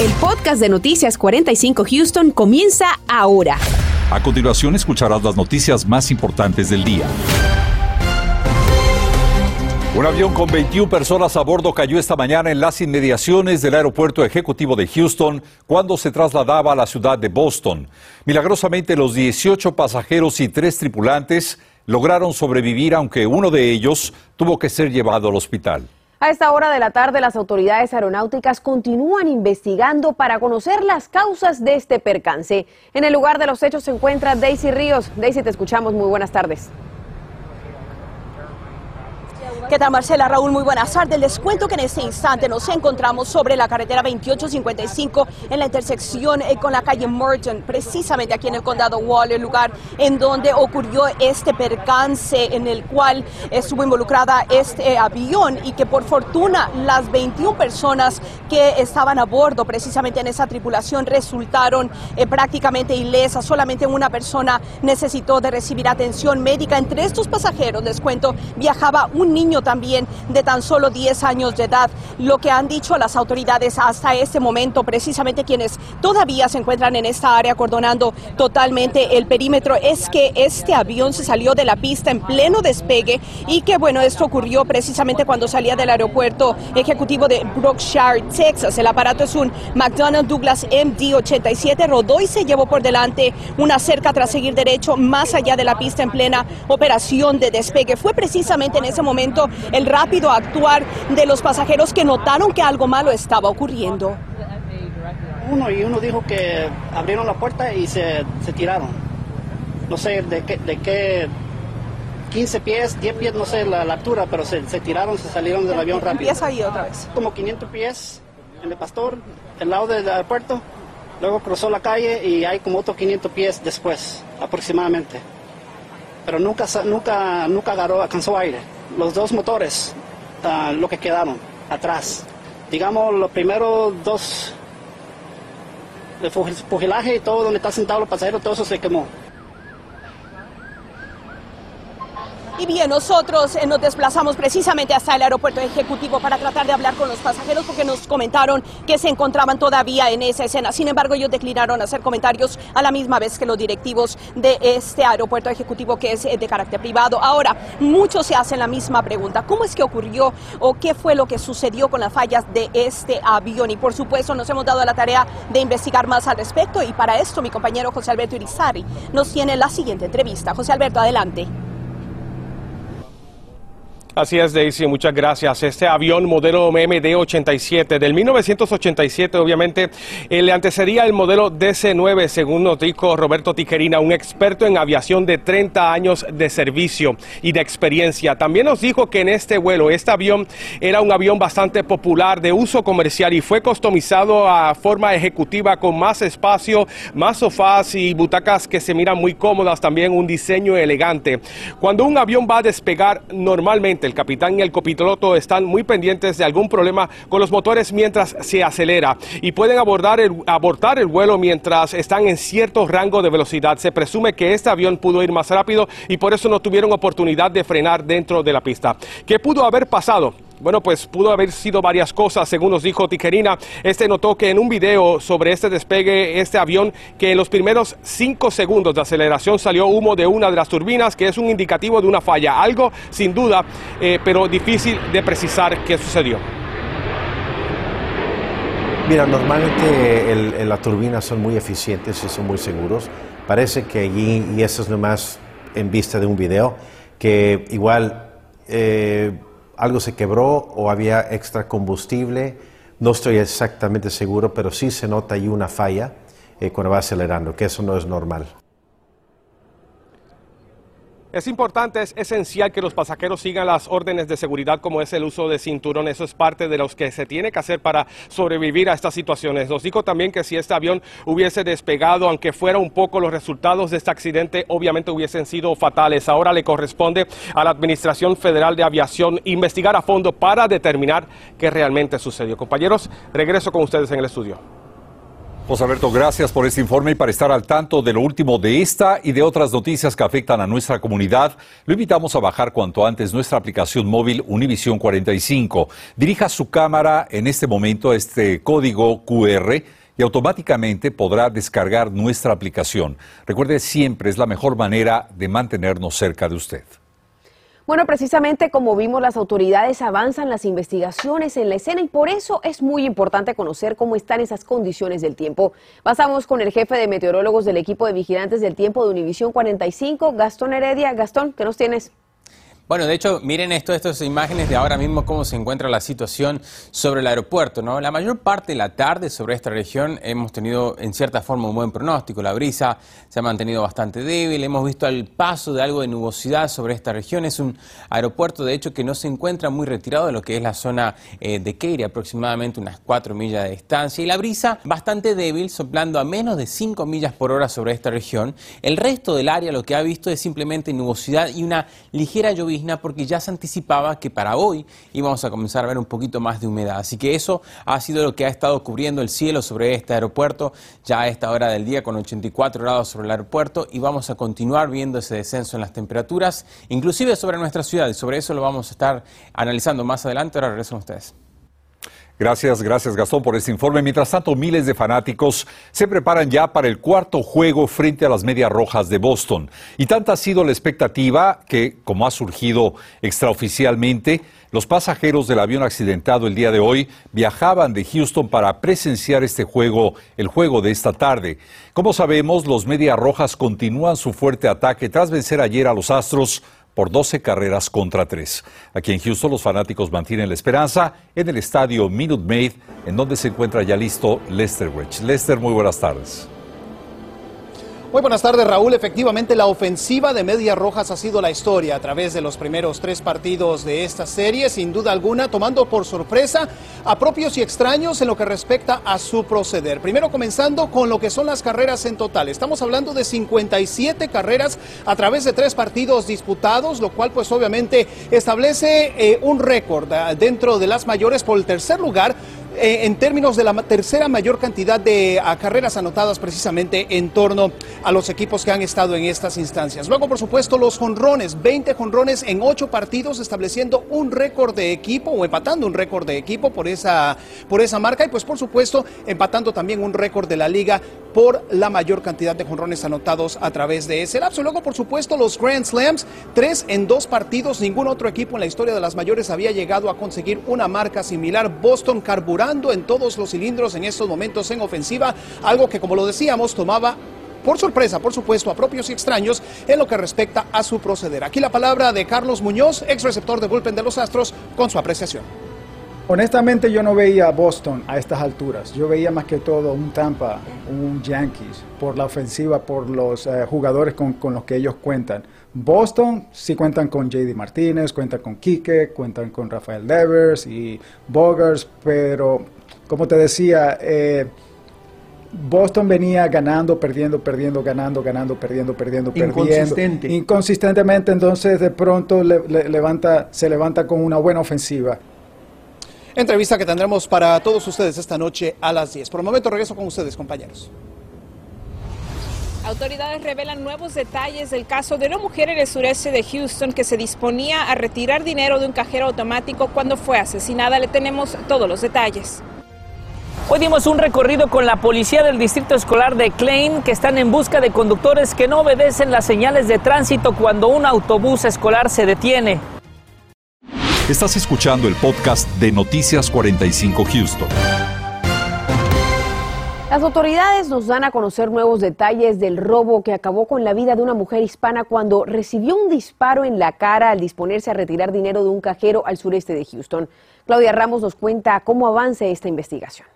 El podcast de Noticias 45 Houston comienza ahora. A continuación escucharás las noticias más importantes del día. Un avión con 21 personas a bordo cayó esta mañana en las inmediaciones del aeropuerto ejecutivo de Houston cuando se trasladaba a la ciudad de Boston. Milagrosamente los 18 pasajeros y tres tripulantes lograron sobrevivir aunque uno de ellos tuvo que ser llevado al hospital. A esta hora de la tarde, las autoridades aeronáuticas continúan investigando para conocer las causas de este percance. En el lugar de los hechos se encuentra Daisy Ríos. Daisy, te escuchamos. Muy buenas tardes. ¿Qué tal Marcela? Raúl, muy buenas tardes. Les cuento que en este instante nos encontramos sobre la carretera 2855 en la intersección eh, con la calle Merton, precisamente aquí en el condado Wall, el lugar en donde ocurrió este percance en el cual estuvo involucrada este eh, avión y que por fortuna las 21 personas que estaban a bordo precisamente en esa tripulación resultaron eh, prácticamente ilesas. Solamente una persona necesitó de recibir atención médica. Entre estos pasajeros, les cuento, viajaba un niño también de tan solo 10 años de edad. Lo que han dicho las autoridades hasta este momento, precisamente quienes todavía se encuentran en esta área acordonando totalmente el perímetro, es que este avión se salió de la pista en pleno despegue y que bueno, esto ocurrió precisamente cuando salía del aeropuerto ejecutivo de Brookshire, Texas. El aparato es un McDonnell Douglas MD-87, rodó y se llevó por delante una cerca tras seguir derecho más allá de la pista en plena operación de despegue. Fue precisamente en ese momento el rápido actuar de los pasajeros que notaron que algo malo estaba ocurriendo. Uno y uno dijo que abrieron la puerta y se, tiraron. No sé de qué, de qué 15 pies, 10 pies, no sé la, altura, pero se, tiraron, se salieron del avión rápido. pies ahí otra vez? Como 500 pies en el Pastor, el lado del aeropuerto. Luego cruzó la calle y hay como otros 500 pies después, aproximadamente. Pero nunca, nunca, nunca agarró, alcanzó aire los dos motores, uh, lo que quedaron atrás. Digamos, los primeros dos, el fugilaje y todo donde está sentado los pasajeros, todo eso se quemó. Y bien, nosotros eh, nos desplazamos precisamente hasta el aeropuerto ejecutivo para tratar de hablar con los pasajeros porque nos comentaron que se encontraban todavía en esa escena. Sin embargo, ellos declinaron hacer comentarios a la misma vez que los directivos de este aeropuerto ejecutivo que es eh, de carácter privado. Ahora, muchos se hacen la misma pregunta. ¿Cómo es que ocurrió o qué fue lo que sucedió con las fallas de este avión? Y por supuesto, nos hemos dado la tarea de investigar más al respecto y para esto mi compañero José Alberto Irizarri nos tiene la siguiente entrevista. José Alberto, adelante. Así es, Daisy, muchas gracias. Este avión modelo MD-87 del 1987, obviamente, eh, le antecedería el modelo DC-9, según nos dijo Roberto Tijerina, un experto en aviación de 30 años de servicio y de experiencia. También nos dijo que en este vuelo, este avión era un avión bastante popular de uso comercial y fue customizado a forma ejecutiva con más espacio, más sofás y butacas que se miran muy cómodas, también un diseño elegante. Cuando un avión va a despegar normalmente, el capitán y el copiloto están muy pendientes de algún problema con los motores mientras se acelera y pueden el, abortar el vuelo mientras están en cierto rango de velocidad. Se presume que este avión pudo ir más rápido y por eso no tuvieron oportunidad de frenar dentro de la pista. ¿Qué pudo haber pasado? Bueno, pues pudo haber sido varias cosas, según nos dijo Tijerina. Este notó que en un video sobre este despegue, este avión, que en los primeros cinco segundos de aceleración salió humo de una de las turbinas, que es un indicativo de una falla. Algo sin duda, eh, pero difícil de precisar qué sucedió. Mira, normalmente las turbinas son muy eficientes y son muy seguros. Parece que allí, y eso es nomás en vista de un video, que igual... Eh, algo se quebró o había extra combustible. No estoy exactamente seguro, pero sí se nota ahí una falla eh, cuando va acelerando, que eso no es normal. Es importante, es esencial que los pasajeros sigan las órdenes de seguridad como es el uso de cinturón. Eso es parte de lo que se tiene que hacer para sobrevivir a estas situaciones. Nos dijo también que si este avión hubiese despegado, aunque fuera un poco, los resultados de este accidente obviamente hubiesen sido fatales. Ahora le corresponde a la Administración Federal de Aviación investigar a fondo para determinar qué realmente sucedió. Compañeros, regreso con ustedes en el estudio. José Alberto, gracias por este informe y para estar al tanto de lo último de esta y de otras noticias que afectan a nuestra comunidad, lo invitamos a bajar cuanto antes nuestra aplicación móvil Univisión 45. Dirija su cámara en este momento a este código QR y automáticamente podrá descargar nuestra aplicación. Recuerde, siempre es la mejor manera de mantenernos cerca de usted. Bueno, precisamente como vimos, las autoridades avanzan las investigaciones en la escena y por eso es muy importante conocer cómo están esas condiciones del tiempo. Pasamos con el jefe de meteorólogos del equipo de vigilantes del tiempo de Univisión 45, Gastón Heredia. Gastón, ¿qué nos tienes? Bueno, de hecho, miren esto, estas imágenes de ahora mismo cómo se encuentra la situación sobre el aeropuerto, ¿no? La mayor parte de la tarde sobre esta región hemos tenido en cierta forma un buen pronóstico. La brisa se ha mantenido bastante débil, hemos visto el paso de algo de nubosidad sobre esta región. Es un aeropuerto, de hecho, que no se encuentra muy retirado de lo que es la zona eh, de Keiri, aproximadamente unas 4 millas de distancia. Y la brisa bastante débil, soplando a menos de 5 millas por hora sobre esta región. El resto del área lo que ha visto es simplemente nubosidad y una ligera lluvia porque ya se anticipaba que para hoy íbamos a comenzar a ver un poquito más de humedad. Así que eso ha sido lo que ha estado cubriendo el cielo sobre este aeropuerto ya a esta hora del día con 84 grados sobre el aeropuerto y vamos a continuar viendo ese descenso en las temperaturas, inclusive sobre nuestra ciudad y sobre eso lo vamos a estar analizando más adelante. Ahora regresan ustedes. Gracias, gracias Gastón por este informe. Mientras tanto, miles de fanáticos se preparan ya para el cuarto juego frente a las Medias Rojas de Boston. Y tanta ha sido la expectativa que, como ha surgido extraoficialmente, los pasajeros del avión accidentado el día de hoy viajaban de Houston para presenciar este juego, el juego de esta tarde. Como sabemos, los Medias Rojas continúan su fuerte ataque tras vencer ayer a los Astros por 12 carreras contra 3. Aquí en Houston los fanáticos mantienen la esperanza en el estadio Minute Maid, en donde se encuentra ya listo Lester Wedge. Lester, muy buenas tardes. Muy buenas tardes, Raúl. Efectivamente, la ofensiva de Medias Rojas ha sido la historia a través de los primeros tres partidos de esta serie, sin duda alguna, tomando por sorpresa a propios y extraños en lo que respecta a su proceder. Primero comenzando con lo que son las carreras en total. Estamos hablando de 57 carreras a través de tres partidos disputados, lo cual pues obviamente establece eh, un récord eh, dentro de las mayores por el tercer lugar eh, en términos de la tercera mayor cantidad de carreras anotadas precisamente en torno a los equipos que han estado en estas instancias. Luego, por supuesto, los jonrones, 20 jonrones en 8 partidos, estableciendo un récord de equipo o empatando un récord de equipo por esa, por esa marca y pues por supuesto empatando también un récord de la liga por la mayor cantidad de jonrones anotados a través de ese lapso. Luego, por supuesto, los Grand Slams, tres en dos partidos, ningún otro equipo en la historia de las mayores había llegado a conseguir una marca similar. Boston carburando en todos los cilindros en estos momentos en ofensiva, algo que como lo decíamos tomaba por sorpresa, por supuesto, a propios y extraños en lo que respecta a su proceder. Aquí la palabra de Carlos Muñoz, ex receptor de bullpen de los Astros, con su apreciación. Honestamente yo no veía a Boston a estas alturas. Yo veía más que todo un Tampa, un Yankees, por la ofensiva, por los eh, jugadores con, con, los que ellos cuentan. Boston sí cuentan con JD Martínez, cuentan con Quique, cuentan con Rafael Devers y Bogers, pero como te decía, eh, Boston venía ganando, perdiendo, perdiendo, ganando, ganando, perdiendo, perdiendo, perdiendo. Inconsistentemente, entonces de pronto levanta, se levanta con una buena ofensiva. Entrevista que tendremos para todos ustedes esta noche a las 10. Por el momento regreso con ustedes, compañeros. Autoridades revelan nuevos detalles del caso de una mujer en el sureste de Houston que se disponía a retirar dinero de un cajero automático cuando fue asesinada. Le tenemos todos los detalles. Hoy dimos un recorrido con la policía del distrito escolar de Klein que están en busca de conductores que no obedecen las señales de tránsito cuando un autobús escolar se detiene. Estás escuchando el podcast de Noticias 45 Houston. Las autoridades nos dan a conocer nuevos detalles del robo que acabó con la vida de una mujer hispana cuando recibió un disparo en la cara al disponerse a retirar dinero de un cajero al sureste de Houston. Claudia Ramos nos cuenta cómo avanza esta investigación.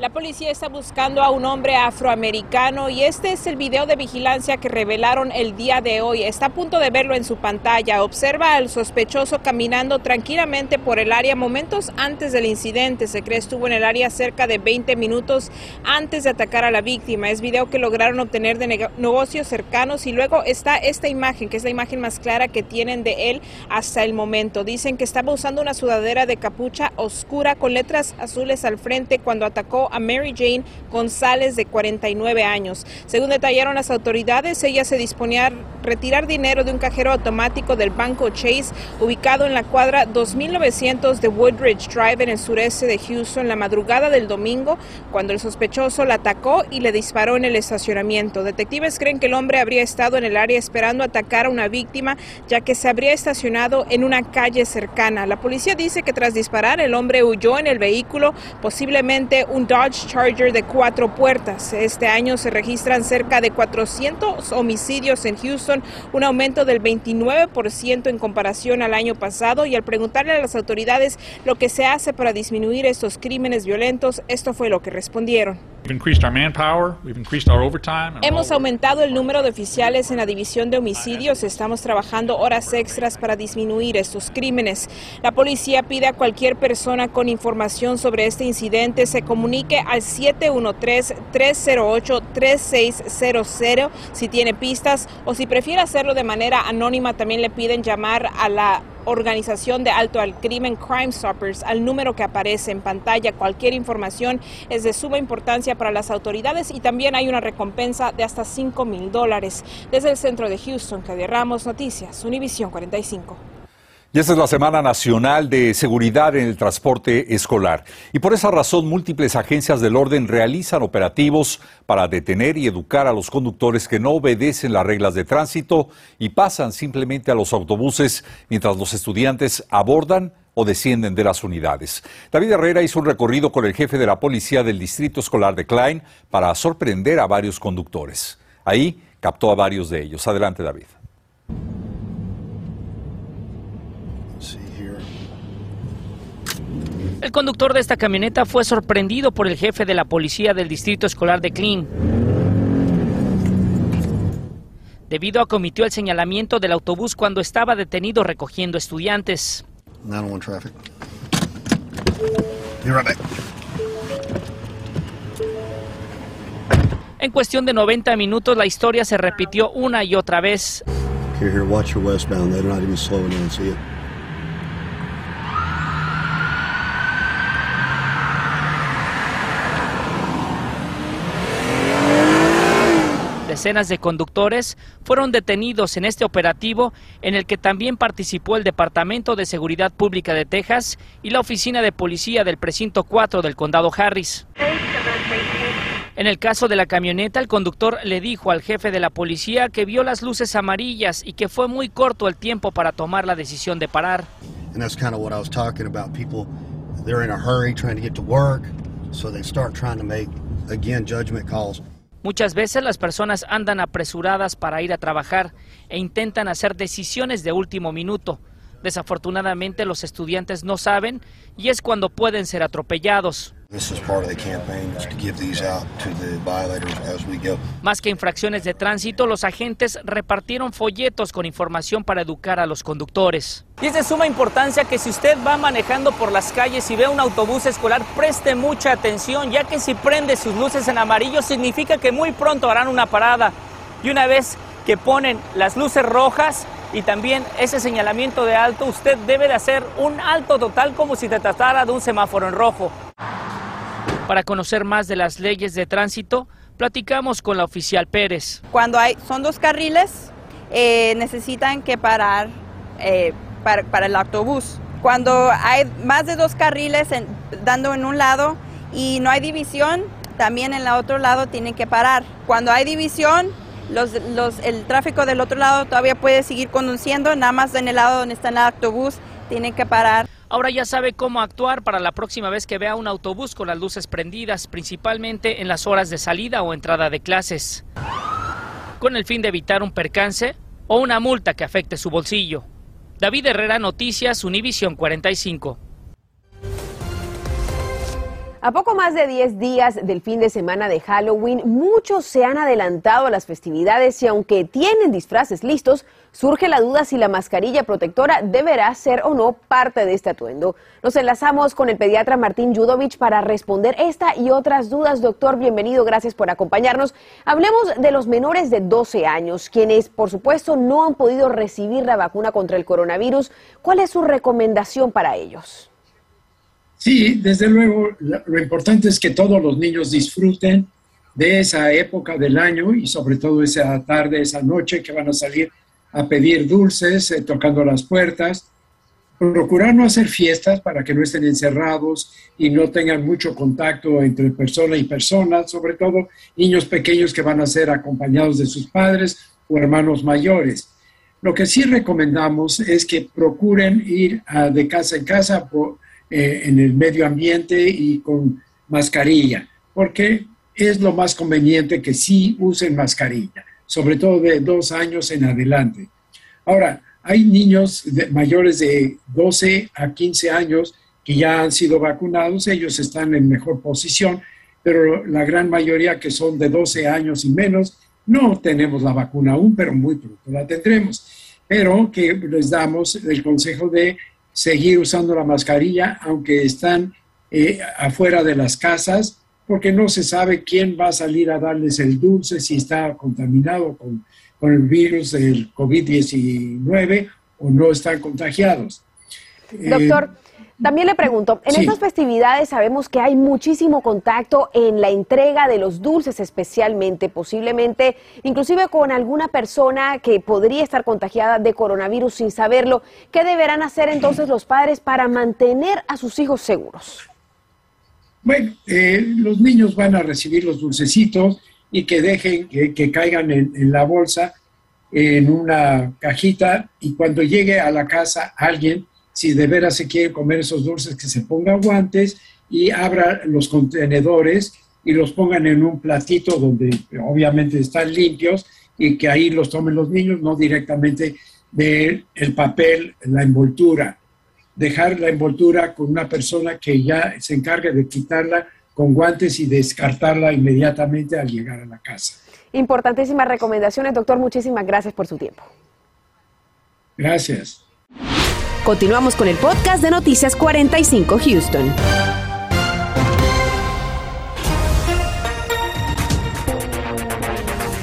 La policía está buscando a un hombre afroamericano y este es el video de vigilancia que revelaron el día de hoy. Está a punto de verlo en su pantalla. Observa al sospechoso caminando tranquilamente por el área momentos antes del incidente. Se cree estuvo en el área cerca de 20 minutos antes de atacar a la víctima. Es video que lograron obtener de negocios cercanos y luego está esta imagen, que es la imagen más clara que tienen de él hasta el momento. Dicen que estaba usando una sudadera de capucha oscura con letras azules al frente cuando atacó a Mary Jane González, de 49 años. Según detallaron las autoridades, ella se disponía a retirar dinero de un cajero automático del banco Chase, ubicado en la cuadra 2900 de Woodridge Drive, en el sureste de Houston, la madrugada del domingo, cuando el sospechoso la atacó y le disparó en el estacionamiento. Detectives creen que el hombre habría estado en el área esperando atacar a una víctima, ya que se habría estacionado en una calle cercana. La policía dice que tras disparar, el hombre huyó en el vehículo, posiblemente un Charger de cuatro puertas. Este año se registran cerca de 400 homicidios en Houston, un aumento del 29% en comparación al año pasado. Y al preguntarle a las autoridades lo que se hace para disminuir estos crímenes violentos, esto fue lo que respondieron. Hemos aumentado el número de oficiales en la división de homicidios. Estamos trabajando horas extras para disminuir estos crímenes. La policía pide a cualquier persona con información sobre este incidente se comunique al 713-308-3600 si tiene pistas o si prefiere hacerlo de manera anónima también le piden llamar a la organización de alto al crimen Crime Stoppers al número que aparece en pantalla. Cualquier información es de suma importancia para las autoridades y también hay una recompensa de hasta 5 mil dólares. Desde el centro de Houston, que Ramos Noticias, Univisión 45. Y esta es la Semana Nacional de Seguridad en el Transporte Escolar. Y por esa razón, múltiples agencias del orden realizan operativos para detener y educar a los conductores que no obedecen las reglas de tránsito y pasan simplemente a los autobuses mientras los estudiantes abordan o descienden de las unidades. David Herrera hizo un recorrido con el jefe de la policía del Distrito Escolar de Klein para sorprender a varios conductores. Ahí captó a varios de ellos. Adelante, David. El conductor de esta camioneta fue sorprendido por el jefe de la policía del distrito escolar de Clean. Debido a que omitió el señalamiento del autobús cuando estaba detenido recogiendo estudiantes. En cuestión de 90 minutos la historia se repitió una y otra vez. Decenas de conductores fueron detenidos en este operativo en el que también participó el Departamento de Seguridad Pública de Texas y la Oficina de Policía del Precinto 4 del Condado Harris. En el caso de la camioneta, el conductor le dijo al jefe de la policía que vio las luces amarillas y que fue muy corto el tiempo para tomar la decisión de parar. Again, judgment calls. Muchas veces las personas andan apresuradas para ir a trabajar e intentan hacer decisiones de último minuto. Desafortunadamente los estudiantes no saben y es cuando pueden ser atropellados. Más que infracciones de tránsito, los agentes repartieron folletos con información para educar a los conductores. Y es de suma importancia que si usted va manejando por las calles y ve un autobús escolar, preste mucha atención, ya que si prende sus luces en amarillo significa que muy pronto harán una parada. Y una vez que ponen las luces rojas y también ese señalamiento de alto, usted debe de hacer un alto total como si se tratara de un semáforo en rojo. Para conocer más de las leyes de tránsito, platicamos con la oficial Pérez. Cuando hay, son dos carriles, eh, necesitan que parar eh, para, el autobús. Cuando hay más de dos carriles dando en un lado y no hay división, también en el otro lado tienen que parar. Cuando hay división, el tráfico del otro lado todavía puede seguir conduciendo, nada más en el lado donde está el autobús tienen que parar. Ahora ya sabe cómo actuar para la próxima vez que vea un autobús con las luces prendidas, principalmente en las horas de salida o entrada de clases, con el fin de evitar un percance o una multa que afecte su bolsillo. David Herrera, Noticias, Univisión 45. A poco más de 10 días del fin de semana de Halloween, muchos se han adelantado a las festividades y aunque tienen disfraces listos, surge la duda si la mascarilla protectora deberá ser o no parte de este atuendo. Nos enlazamos con el pediatra Martín Judovich para responder esta y otras dudas. Doctor, bienvenido, gracias por acompañarnos. Hablemos de los menores de 12 años, quienes por supuesto no han podido recibir la vacuna contra el coronavirus. ¿Cuál es su recomendación para ellos? Sí, desde luego, lo importante es que todos los niños disfruten de esa época del año y sobre todo esa tarde, esa noche que van a salir a pedir dulces, eh, tocando las puertas. Procurar no hacer fiestas para que no estén encerrados y no tengan mucho contacto entre persona y persona, sobre todo niños pequeños que van a ser acompañados de sus padres o hermanos mayores. Lo que sí recomendamos es que procuren ir de casa en casa eh, en el medio ambiente y con mascarilla, porque es lo más conveniente que sí usen mascarilla, sobre todo de dos años en adelante. Ahora, hay niños mayores de 12 a 15 años que ya han sido vacunados, ellos están en mejor posición, pero la gran mayoría que son de 12 años y menos, no tenemos la vacuna aún, pero muy pronto la tendremos. Pero que les damos el consejo de seguir usando la mascarilla, aunque están eh, afuera de las casas, porque no se sabe quién va a salir a darles el dulce, si está contaminado con, con el virus del COVID-19 o no están contagiados. Doctor. Eh, también le pregunto, en estas festividades sabemos que hay muchísimo contacto en la entrega de los dulces especialmente, posiblemente inclusive con alguna persona que podría estar contagiada de coronavirus sin saberlo. ¿Qué deberán hacer entonces los padres para mantener a sus hijos seguros? Bueno, eh, los niños van a recibir los dulcecitos y que dejen que, caigan en, la bolsa, en una cajita, y cuando llegue a la casa alguien, si de veras se quiere comer esos dulces, que se ponga guantes y abra los contenedores y los pongan en un platito donde obviamente están limpios y que ahí los tomen los niños, no directamente del el papel, la envoltura dejar la envoltura con una persona que ya se encargue de quitarla con guantes y descartarla inmediatamente al llegar a la casa. Importantísimas recomendaciones, doctor. Muchísimas gracias por su tiempo. Gracias. Continuamos con el podcast de Noticias 45 Houston.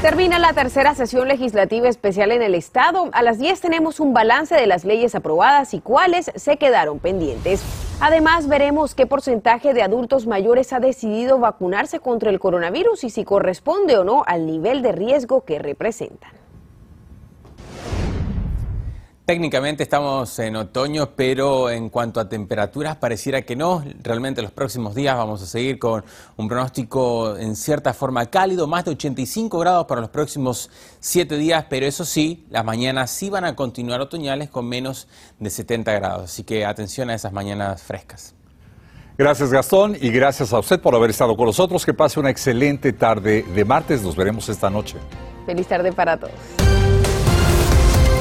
Termina la tercera sesión legislativa especial en el Estado. A las 10 tenemos un balance de las leyes aprobadas y cuáles se quedaron pendientes. Además, veremos qué porcentaje de adultos mayores ha decidido vacunarse contra el coronavirus y si corresponde o no al nivel de riesgo que representan. Técnicamente estamos en otoño, pero en cuanto a temperaturas pareciera que no. Realmente los próximos días vamos a seguir con un pronóstico en cierta forma cálido, más de 85 grados para los próximos 7 días, pero eso sí, las mañanas sí van a continuar otoñales con menos de 70 grados. Así que atención a esas mañanas frescas. Gracias Gastón y gracias a usted por haber estado con nosotros. Que pase una excelente tarde de martes. Nos veremos esta noche. Feliz tarde para todos.